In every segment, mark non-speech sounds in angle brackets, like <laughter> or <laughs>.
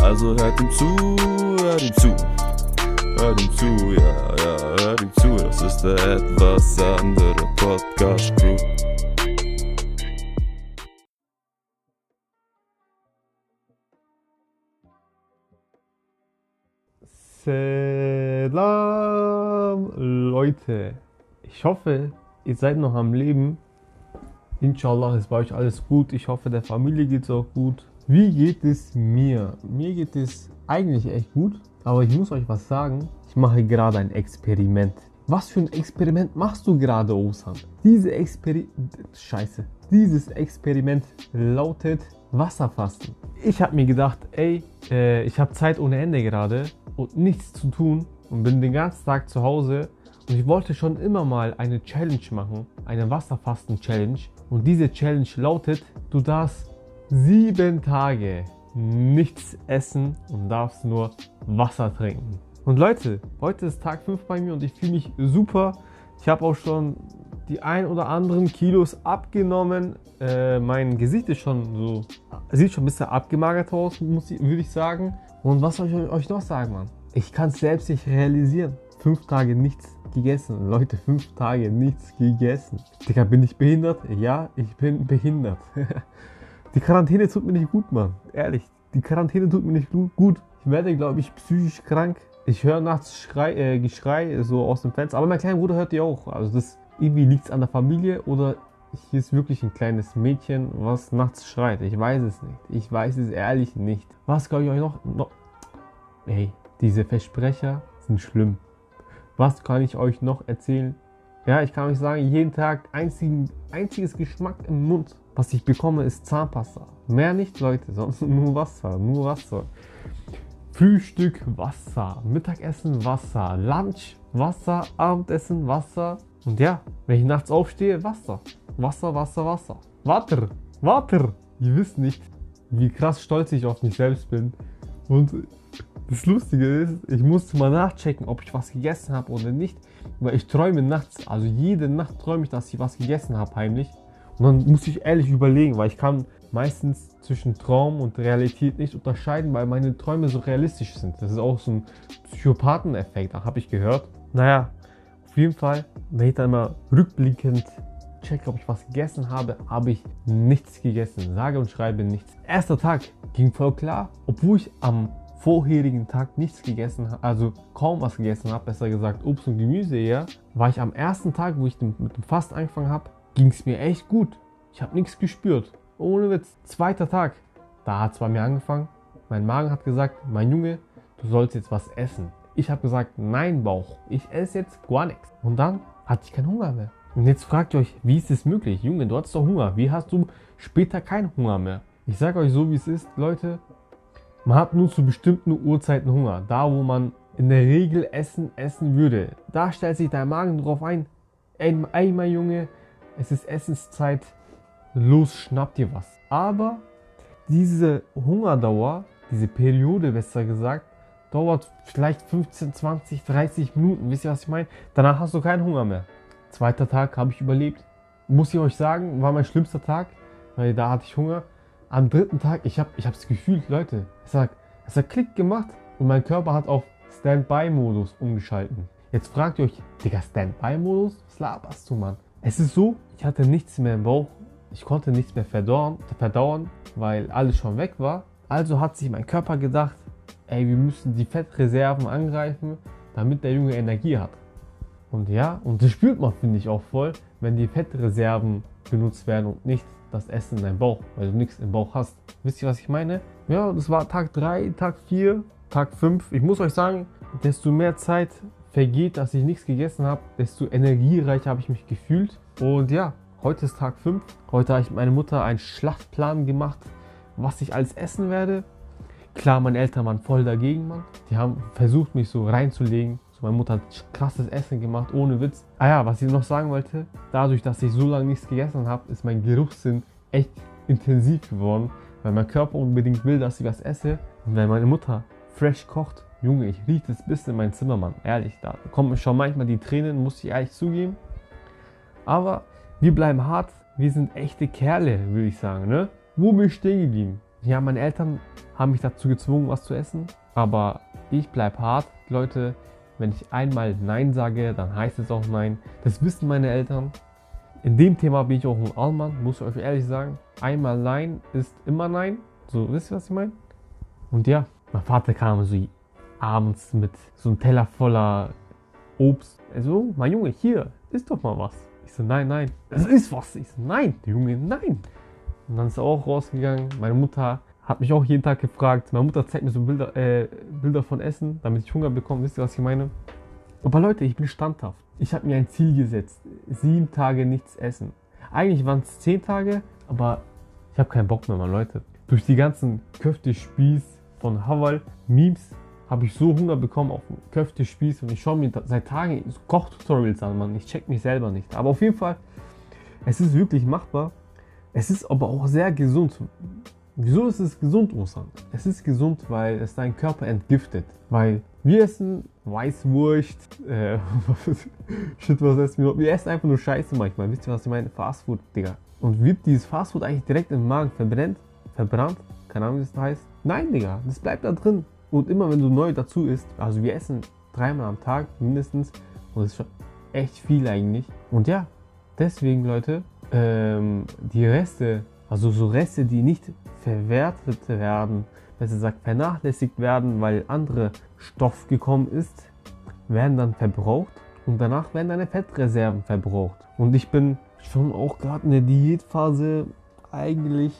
Also hört ihm zu, hört ihm zu. Hört ihm zu, ja, ja, hört ihm zu. Das ist der etwas andere Podcast Crew. Selam, Leute. Ich hoffe, ihr seid noch am Leben. Inshallah ist bei euch alles gut. Ich hoffe, der Familie geht es auch gut. Wie geht es mir? Mir geht es eigentlich echt gut. Aber ich muss euch was sagen. Ich mache gerade ein Experiment. Was für ein Experiment machst du gerade, Osan? Diese Experiment. Scheiße. Dieses Experiment lautet Wasserfasten. Ich habe mir gedacht, ey, äh, ich habe Zeit ohne Ende gerade und nichts zu tun und bin den ganzen Tag zu Hause und ich wollte schon immer mal eine Challenge machen, eine Wasserfasten-Challenge. Und diese Challenge lautet, du darfst sieben Tage nichts essen und darfst nur Wasser trinken. Und Leute, heute ist Tag 5 bei mir und ich fühle mich super. Ich habe auch schon die ein oder anderen Kilos abgenommen. Äh, mein Gesicht ist schon so, sieht schon ein bisschen abgemagert aus, muss ich, würde ich sagen. Und was soll ich euch noch sagen, Mann? Ich kann es selbst nicht realisieren. Fünf Tage nichts gegessen. Leute, fünf Tage nichts gegessen. Digga, bin ich behindert? Ja, ich bin behindert. <laughs> die Quarantäne tut mir nicht gut, Mann. Ehrlich, die Quarantäne tut mir nicht gut. Ich werde, glaube ich, psychisch krank. Ich höre nachts Schrei, äh, Geschrei so aus dem Fenster. Aber mein kleiner Bruder hört die auch. Also das irgendwie liegt es an der Familie oder hier ist wirklich ein kleines Mädchen, was nachts schreit. Ich weiß es nicht. Ich weiß es ehrlich nicht. Was kann ich euch noch, noch Ey, diese Versprecher sind schlimm. Was kann ich euch noch erzählen? Ja, ich kann euch sagen, jeden Tag einzigen, einziges Geschmack im Mund, was ich bekomme, ist Zahnpasta. Mehr nicht, Leute, sonst <laughs> nur Wasser, nur Wasser. Frühstück, Wasser. Mittagessen, Wasser. Lunch, Wasser. Abendessen, Wasser. Und ja, wenn ich nachts aufstehe, Wasser. Wasser, Wasser, Wasser. Water, Water. Ihr wisst nicht, wie krass stolz ich auf mich selbst bin. Und das Lustige ist, ich musste mal nachchecken, ob ich was gegessen habe oder nicht. Weil ich träume nachts, also jede Nacht träume ich, dass ich was gegessen habe, heimlich. Und dann muss ich ehrlich überlegen, weil ich kann meistens zwischen Traum und Realität nicht unterscheiden, weil meine Träume so realistisch sind. Das ist auch so ein Psychopatheneffekt, habe ich gehört. Naja, auf jeden Fall, wenn ich dann mal rückblickend checke, ob ich was gegessen habe, habe ich nichts gegessen. Sage und schreibe nichts. Erster Tag ging voll klar, obwohl ich am vorherigen Tag nichts gegessen habe, also kaum was gegessen habe, besser gesagt Obst und Gemüse eher, war ich am ersten Tag, wo ich mit dem Fast angefangen habe, ging es mir echt gut. Ich habe nichts gespürt. Ohne Witz. Zweiter Tag, da hat es bei mir angefangen. Mein Magen hat gesagt, mein Junge, du sollst jetzt was essen. Ich habe gesagt, nein Bauch, ich esse jetzt gar nichts. Und dann hatte ich keinen Hunger mehr. Und jetzt fragt ihr euch, wie ist es möglich? Junge, du hattest doch Hunger. Wie hast du später keinen Hunger mehr? Ich sage euch so, wie es ist, Leute. Man hat nur zu bestimmten Uhrzeiten Hunger. Da, wo man in der Regel Essen essen würde. Da stellt sich dein Magen drauf ein. Ey, ey mein Junge, es ist Essenszeit. Los, schnapp dir was. Aber diese Hungerdauer, diese Periode besser gesagt, dauert vielleicht 15, 20, 30 Minuten. Wisst ihr, was ich meine? Danach hast du keinen Hunger mehr. Zweiter Tag habe ich überlebt. Muss ich euch sagen, war mein schlimmster Tag, weil da hatte ich Hunger. Am dritten Tag, ich habe es gefühlt, Leute. Es hat, es hat Klick gemacht und mein Körper hat auf Standby-Modus umgeschalten. Jetzt fragt ihr euch, Digga, Standby-Modus? Was laberst du, Mann? Es ist so, ich hatte nichts mehr im Bauch. Ich konnte nichts mehr verdauern, verdauern, weil alles schon weg war. Also hat sich mein Körper gedacht, ey, wir müssen die Fettreserven angreifen, damit der Junge Energie hat. Und ja, und das spürt man, finde ich, auch voll, wenn die Fettreserven benutzt werden und nicht das Essen in deinem Bauch, weil du nichts im Bauch hast. Wisst ihr, was ich meine? Ja, das war Tag 3, Tag 4, Tag 5. Ich muss euch sagen, desto mehr Zeit vergeht, dass ich nichts gegessen habe, desto energiereicher habe ich mich gefühlt. Und ja, heute ist Tag 5. Heute habe ich mit meiner Mutter einen Schlachtplan gemacht, was ich alles essen werde. Klar, meine Eltern waren voll dagegen, Mann. Die haben versucht, mich so reinzulegen. So, meine Mutter hat krasses Essen gemacht, ohne Witz. Ah ja, was ich noch sagen wollte, dadurch, dass ich so lange nichts gegessen habe, ist mein Geruchssinn echt intensiv geworden, weil mein Körper unbedingt will, dass ich was esse. Und wenn meine Mutter fresh kocht, Junge, ich rieche das bis in mein Zimmer, Mann. Ehrlich, da kommen schon manchmal die Tränen, muss ich ehrlich zugeben. Aber wir bleiben hart, wir sind echte Kerle, würde ich sagen, ne? Wo bin ich stehen geblieben? Ja, meine Eltern haben mich dazu gezwungen, was zu essen. Aber ich bleibe hart. Leute, wenn ich einmal Nein sage, dann heißt es auch Nein. Das wissen meine Eltern. In dem Thema bin ich auch ein Allmann, muss ich euch ehrlich sagen. Einmal Nein ist immer Nein. So, wisst ihr, was ich meine? Und ja, mein Vater kam so abends mit so einem Teller voller Obst. Also, mein Junge, hier, isst doch mal was. Ich so, nein, nein, es ist was. Ich so, nein, Junge, nein. Und dann ist er auch rausgegangen. Meine Mutter hat mich auch jeden Tag gefragt. Meine Mutter zeigt mir so Bilder, äh, Bilder von Essen, damit ich Hunger bekomme. Wisst ihr, was ich meine? Aber Leute, ich bin standhaft. Ich habe mir ein Ziel gesetzt. Sieben Tage nichts essen. Eigentlich waren es zehn Tage, aber ich habe keinen Bock mehr, Mann, Leute. Durch die ganzen Köfte-Spieß von Hawal, Memes, habe ich so Hunger bekommen auf Köfte-Spieß und ich schaue mir seit Tagen Kochtutorials an, Mann. Ich check mich selber nicht. Aber auf jeden Fall, es ist wirklich machbar. Es ist aber auch sehr gesund. Wieso ist es gesund, Osan? Es ist gesund, weil es deinen Körper entgiftet. Weil wir essen Weißwurst, äh, <laughs> shit, was essen wir? Wir essen einfach nur Scheiße manchmal. Wisst ihr, was ich meine? Fastfood, Digga. Und wird dieses Fastfood eigentlich direkt im Magen verbrennt? Verbrannt? Keine Ahnung, wie das heißt. Nein, Digga, das bleibt da drin. Und immer wenn du neu dazu isst, also wir essen dreimal am Tag mindestens. Und das ist schon echt viel eigentlich. Und ja, deswegen, Leute, ähm, die Reste, also so Reste, die nicht verwertet werden, besser gesagt vernachlässigt werden, weil andere Stoff gekommen ist, werden dann verbraucht und danach werden deine Fettreserven verbraucht. Und ich bin schon auch gerade in der Diätphase eigentlich,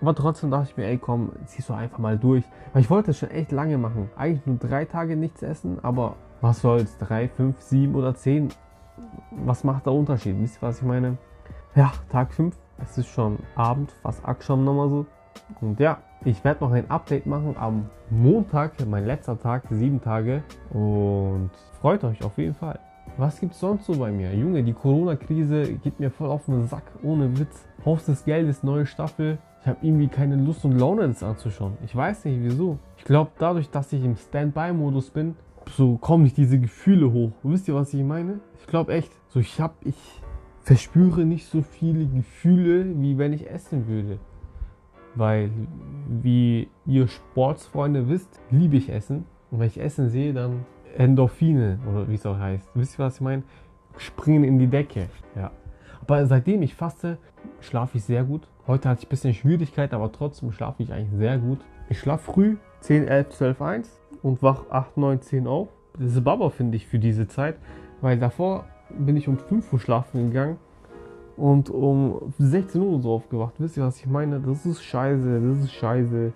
aber trotzdem dachte ich mir, ey komm, ziehst du einfach mal durch. Weil ich wollte es schon echt lange machen. Eigentlich nur drei Tage nichts essen, aber was soll's, drei, fünf, sieben oder zehn, was macht der Unterschied? Wisst ihr, was ich meine? Ja, Tag 5, es ist schon Abend, fast Aksham nochmal so. Und ja, ich werde noch ein Update machen am Montag, mein letzter Tag, sieben Tage. Und freut euch auf jeden Fall. Was gibt's sonst so bei mir? Junge, die Corona-Krise geht mir voll auf den Sack, ohne Witz. Haus des Geldes, neue Staffel. Ich habe irgendwie keine Lust und Laune, das anzuschauen. Ich weiß nicht wieso. Ich glaube, dadurch, dass ich im Standby-Modus bin, so kommen nicht diese Gefühle hoch. Wisst ihr, was ich meine? Ich glaube echt. So, ich habe, ich verspüre nicht so viele Gefühle, wie wenn ich essen würde. Weil, wie ihr Sportsfreunde wisst, liebe ich Essen. Und wenn ich Essen sehe, dann Endorphine, oder wie es auch heißt. Wisst ihr, was ich meine? Springen in die Decke. Ja. Aber seitdem ich faste, schlafe ich sehr gut. Heute hatte ich ein bisschen Schwierigkeit, aber trotzdem schlafe ich eigentlich sehr gut. Ich schlafe früh 10, 11, 12, 1 und wach 8, 9, 10 auf. Das ist Baba, finde ich, für diese Zeit. Weil davor bin ich um 5 Uhr schlafen gegangen und um 16 Uhr so aufgewacht. Wisst ihr, was ich meine? Das ist scheiße, das ist scheiße.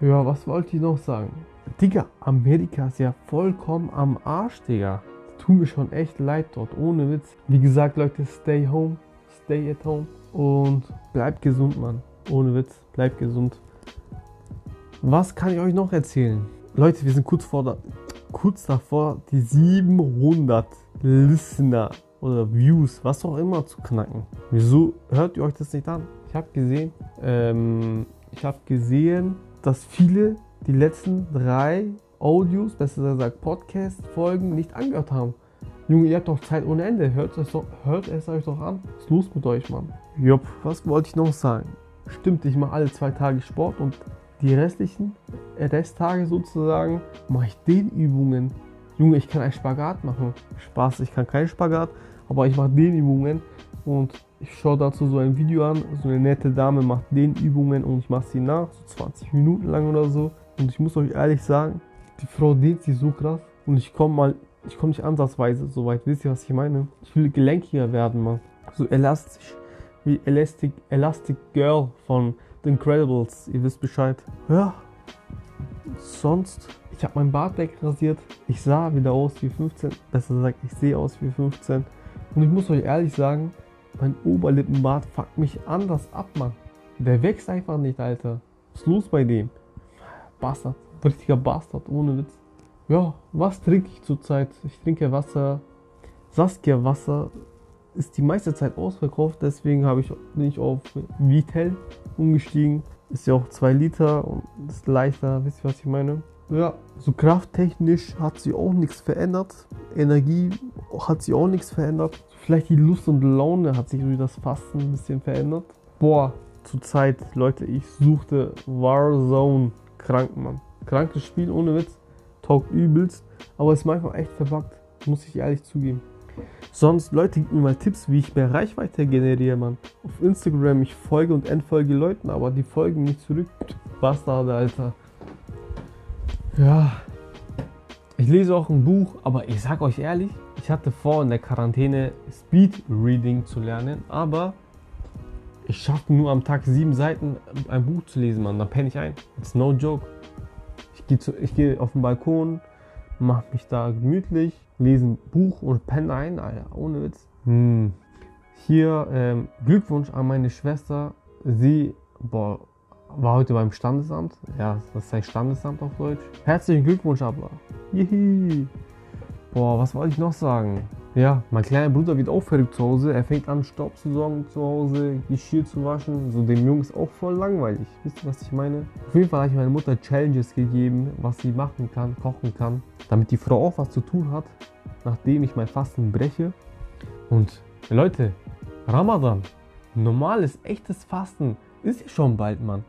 Ja, was wollte ich noch sagen? Digga, Amerika ist ja vollkommen am Arsch, Digga. Tut mir schon echt leid dort, ohne Witz. Wie gesagt, Leute, stay home, stay at home und bleibt gesund, Mann. Ohne Witz, bleibt gesund. Was kann ich euch noch erzählen? Leute, wir sind kurz vor der, kurz davor, die 700 Listener oder Views, was auch immer zu knacken. Wieso hört ihr euch das nicht an? Ich habe gesehen, ähm, ich habe gesehen, dass viele die letzten drei Audios, besser gesagt Podcast-Folgen nicht angehört haben. Junge, ihr habt doch Zeit ohne Ende. Hört es, doch, hört es euch doch an. Was ist los mit euch, Mann? Jupp, was wollte ich noch sagen? Stimmt, ich mache alle zwei Tage Sport und die restlichen Resttage sozusagen mache ich Dehnübungen. Junge, ich kann einen Spagat machen. Spaß, ich kann keinen Spagat, aber ich mache Dehnübungen und ich schaue dazu so ein Video an. So eine nette Dame macht Dehnübungen und ich mache sie nach, so 20 Minuten lang oder so. Und ich muss euch ehrlich sagen, die Frau dehnt sich so krass und ich komme mal, ich komme nicht ansatzweise so weit. Wisst ihr, was ich meine? Ich will gelenkiger werden, Mann. So elastisch wie Elastic, Elastic Girl von The Incredibles. Ihr wisst Bescheid. Ja. Sonst, ich habe mein Bart wegrasiert. Ich sah wieder aus wie 15. Besser gesagt, ich sehe aus wie 15. Und ich muss euch ehrlich sagen, mein Oberlippenbart fuckt mich anders ab, Mann. Der wächst einfach nicht, Alter. Was ist los bei dem? Bastard. Richtiger Bastard, ohne Witz. Ja, was trinke ich zurzeit? Ich trinke Wasser. Saskia Wasser ist die meiste Zeit ausverkauft, deswegen habe ich, bin ich auf Vitel umgestiegen. Ist ja auch 2 Liter und ist leichter, wisst ihr, was ich meine? Ja, so krafttechnisch hat sich auch nichts verändert. Energie hat sich auch nichts verändert. Vielleicht die Lust und Laune hat sich durch das Fasten ein bisschen verändert. Boah, zurzeit, Leute, ich suchte Warzone krank. Krankes Spiel, ohne Witz. Taugt übelst, aber ist manchmal echt verbuggt. Muss ich ehrlich zugeben. Sonst, Leute, gebt mir mal Tipps, wie ich mehr Reichweite generiere, Mann. Auf Instagram, ich folge und entfolge Leuten, aber die folgen nicht zurück. Bastarde, Alter. Ja. Ich lese auch ein Buch, aber ich sag euch ehrlich, ich hatte vor, in der Quarantäne Speed Reading zu lernen, aber ich schaffe nur am Tag sieben Seiten ein Buch zu lesen, Mann. Dann penne ich ein. It's no joke. Ich gehe geh auf den Balkon, mache mich da gemütlich, lese ein Buch und penne ein, Alter. Ohne Witz. Hm. Hier ähm, Glückwunsch an meine Schwester. Sie, boah, war heute beim Standesamt. Ja, das heißt Standesamt auf Deutsch. Herzlichen Glückwunsch, aber. Jihi. Boah, was wollte ich noch sagen? Ja, mein kleiner Bruder wird auch verrückt zu Hause. Er fängt an, Staub zu sorgen zu Hause, Geschirr zu waschen. So dem Jungen ist auch voll langweilig. Wisst ihr, was ich meine? Auf jeden Fall habe ich meiner Mutter Challenges gegeben, was sie machen kann, kochen kann, damit die Frau auch was zu tun hat, nachdem ich mein Fasten breche. Und Leute, Ramadan, normales, echtes Fasten ist ja schon bald, Mann.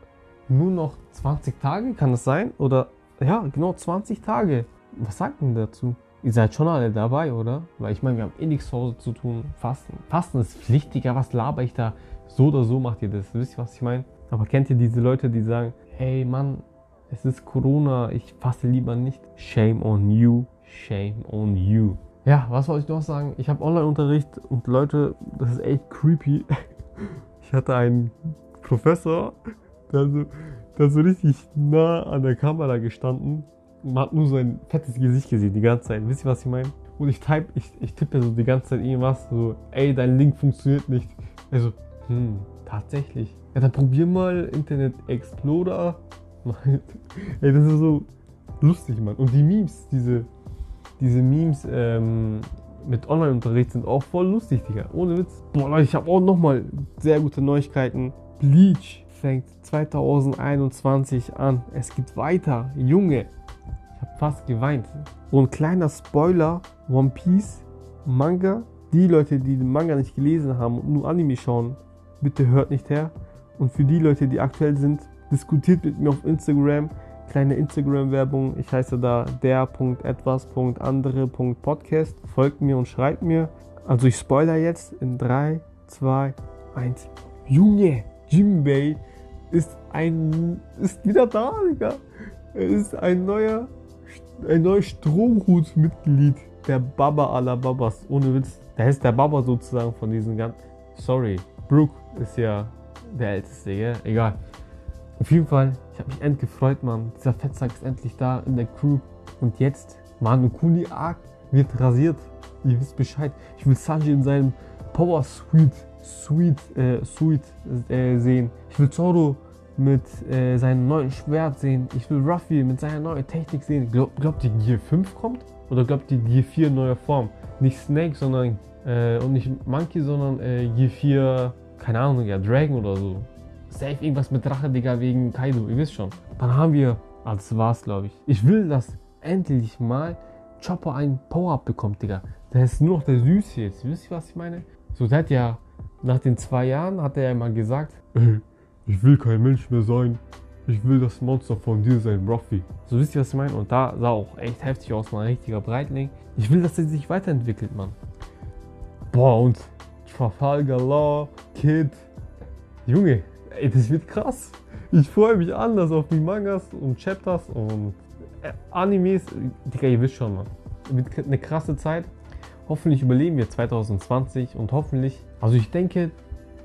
Nur noch 20 Tage kann es sein? Oder ja, genau 20 Tage. Was sagt denn dazu? Ihr seid schon alle dabei, oder? Weil ich meine, wir haben eh nichts zu Hause zu tun. Fasten. Fasten ist pflichtiger. Was laber ich da? So oder so macht ihr das. Wisst ihr, was ich meine? Aber kennt ihr diese Leute, die sagen, hey Mann, es ist Corona, ich faste lieber nicht. Shame on you. Shame on you. Ja, was soll ich noch sagen? Ich habe Online-Unterricht und Leute, das ist echt creepy. <laughs> Ich hatte einen Professor, der so, der so richtig nah an der Kamera gestanden man hat nur so ein fettes Gesicht gesehen die ganze Zeit. Wisst ihr, was ich meine? Und ich, type, ich, ich tippe so die ganze Zeit irgendwas, so, ey, dein Link funktioniert nicht. Also, hm, tatsächlich. Ja, dann probier mal Internet Explorer. <laughs> ey, das ist so lustig, Mann. Und die Memes, diese, diese Memes ähm, mit Online-Unterricht sind auch voll lustig, Digga. Ohne Witz. Boah, Leute, ich habe auch nochmal sehr gute Neuigkeiten. Bleach fängt 2021 an. Es geht weiter. Junge, fast geweint. Ein kleiner Spoiler: One Piece Manga. Die Leute, die den Manga nicht gelesen haben und nur Anime schauen, bitte hört nicht her. Und für die Leute, die aktuell sind, diskutiert mit mir auf Instagram. Kleine Instagram-Werbung. Ich heiße da der.etwas.andere.podcast. Folgt mir und schreibt mir. Also ich spoiler jetzt in 3, 2, 1. Junge, Jimbei ist ein ist wieder da, Digga. Er ist ein neuer ein neues Stromhut-Mitglied der Baba aller Babas. Ohne Witz. Der ist der Baba sozusagen von diesen ganzen. Sorry, Brooke ist ja der Älteste, gell? Egal. Auf jeden Fall, ich habe mich endlich gefreut, Mann. Dieser Fettsack ist endlich da in der Crew. Und jetzt, Manu Kuni Arc wird rasiert. Ihr wisst Bescheid. Ich will Sanji in seinem Power Suite, Suite, äh, Suite äh, sehen. Ich will Zoro mit äh, seinem neuen Schwert sehen. Ich will Ruffy mit seiner neuen Technik sehen. Glaub, glaubt ihr, Gear 5 kommt? Oder glaubt ihr, Gear 4 in neuer Form? Nicht Snake, sondern äh, und nicht Monkey, sondern äh, Gear 4, keine Ahnung, ja, Dragon oder so. Safe irgendwas mit Drache, Digga, wegen Kaido, ihr wisst schon. Dann haben wir, ah, das war's, glaube ich. Ich will, dass endlich mal Chopper ein Power-Up bekommt, Digga. Der ist nur noch der Süße jetzt. Wisst ihr, was ich meine? So, der hat ja, nach den zwei Jahren hat er ja mal gesagt, ich will kein Mensch mehr sein. Ich will das Monster von dir sein, Ruffy. So wisst ihr, was ich meine? Und da sah auch echt heftig aus, mal ein richtiger Breitling. Ich will, dass er sich weiterentwickelt, Mann. Boah, und Trafalgar Law, Kid. Junge, ey, das wird krass. Ich freue mich anders auf die Mangas und Chapters und äh, Animes. Digga, ihr wisst schon, Mann. Wird eine krasse Zeit. Hoffentlich überleben wir 2020 und hoffentlich, also ich denke,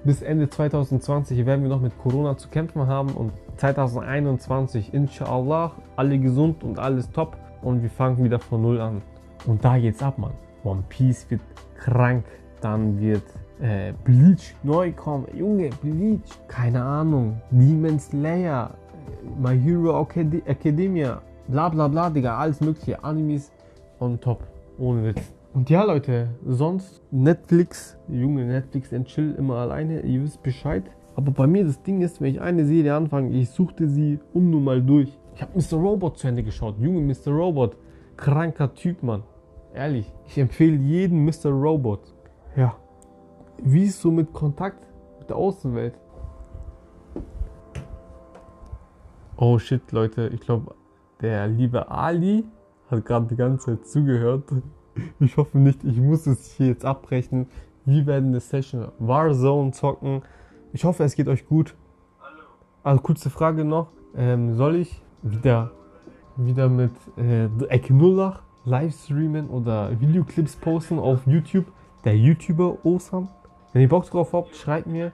bis Ende 2020 werden wir noch mit Corona zu kämpfen haben und 2021 inshallah alle gesund und alles top und wir fangen wieder von null an. Und da geht's ab, Mann. One Piece wird krank, dann wird äh, Bleach neu kommen. Junge, Bleach, keine Ahnung. Demon Slayer, My Hero Acad- Academia, bla bla bla, Digga, alles mögliche, Animes on top, ohne Witz. Und ja, Leute, sonst Netflix, Junge, Netflix and immer alleine, ihr wisst Bescheid. Aber bei mir das Ding ist, wenn ich eine Serie anfange, ich suchte sie unnormal durch. Ich habe Mr. Robot zu Ende geschaut. Junge, Mr. Robot, kranker Typ, Mann. Ehrlich, ich empfehle jeden Mr. Robot. Ja. Wie ist so mit Kontakt mit der Außenwelt? Oh shit, Leute, ich glaube, der liebe Ali hat gerade die ganze Zeit zugehört. Ich hoffe nicht, ich muss es hier jetzt abbrechen. Wir werden eine Session Warzone zocken. Ich hoffe, es geht euch gut. Also kurze Frage noch. Ähm, soll ich wieder, wieder mit äh, Ecke Nullach live streamen oder Videoclips posten auf YouTube? Der YouTuber Osam? Wenn ihr Bock drauf habt, schreibt mir.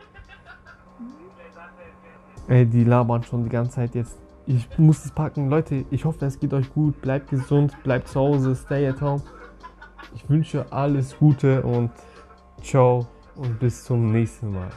Ey, die labern schon die ganze Zeit jetzt. Ich muss es packen. Leute, ich hoffe, es geht euch gut. Bleibt gesund, bleibt zu Hause, stay at home. Ich wünsche alles Gute und ciao und bis zum nächsten Mal.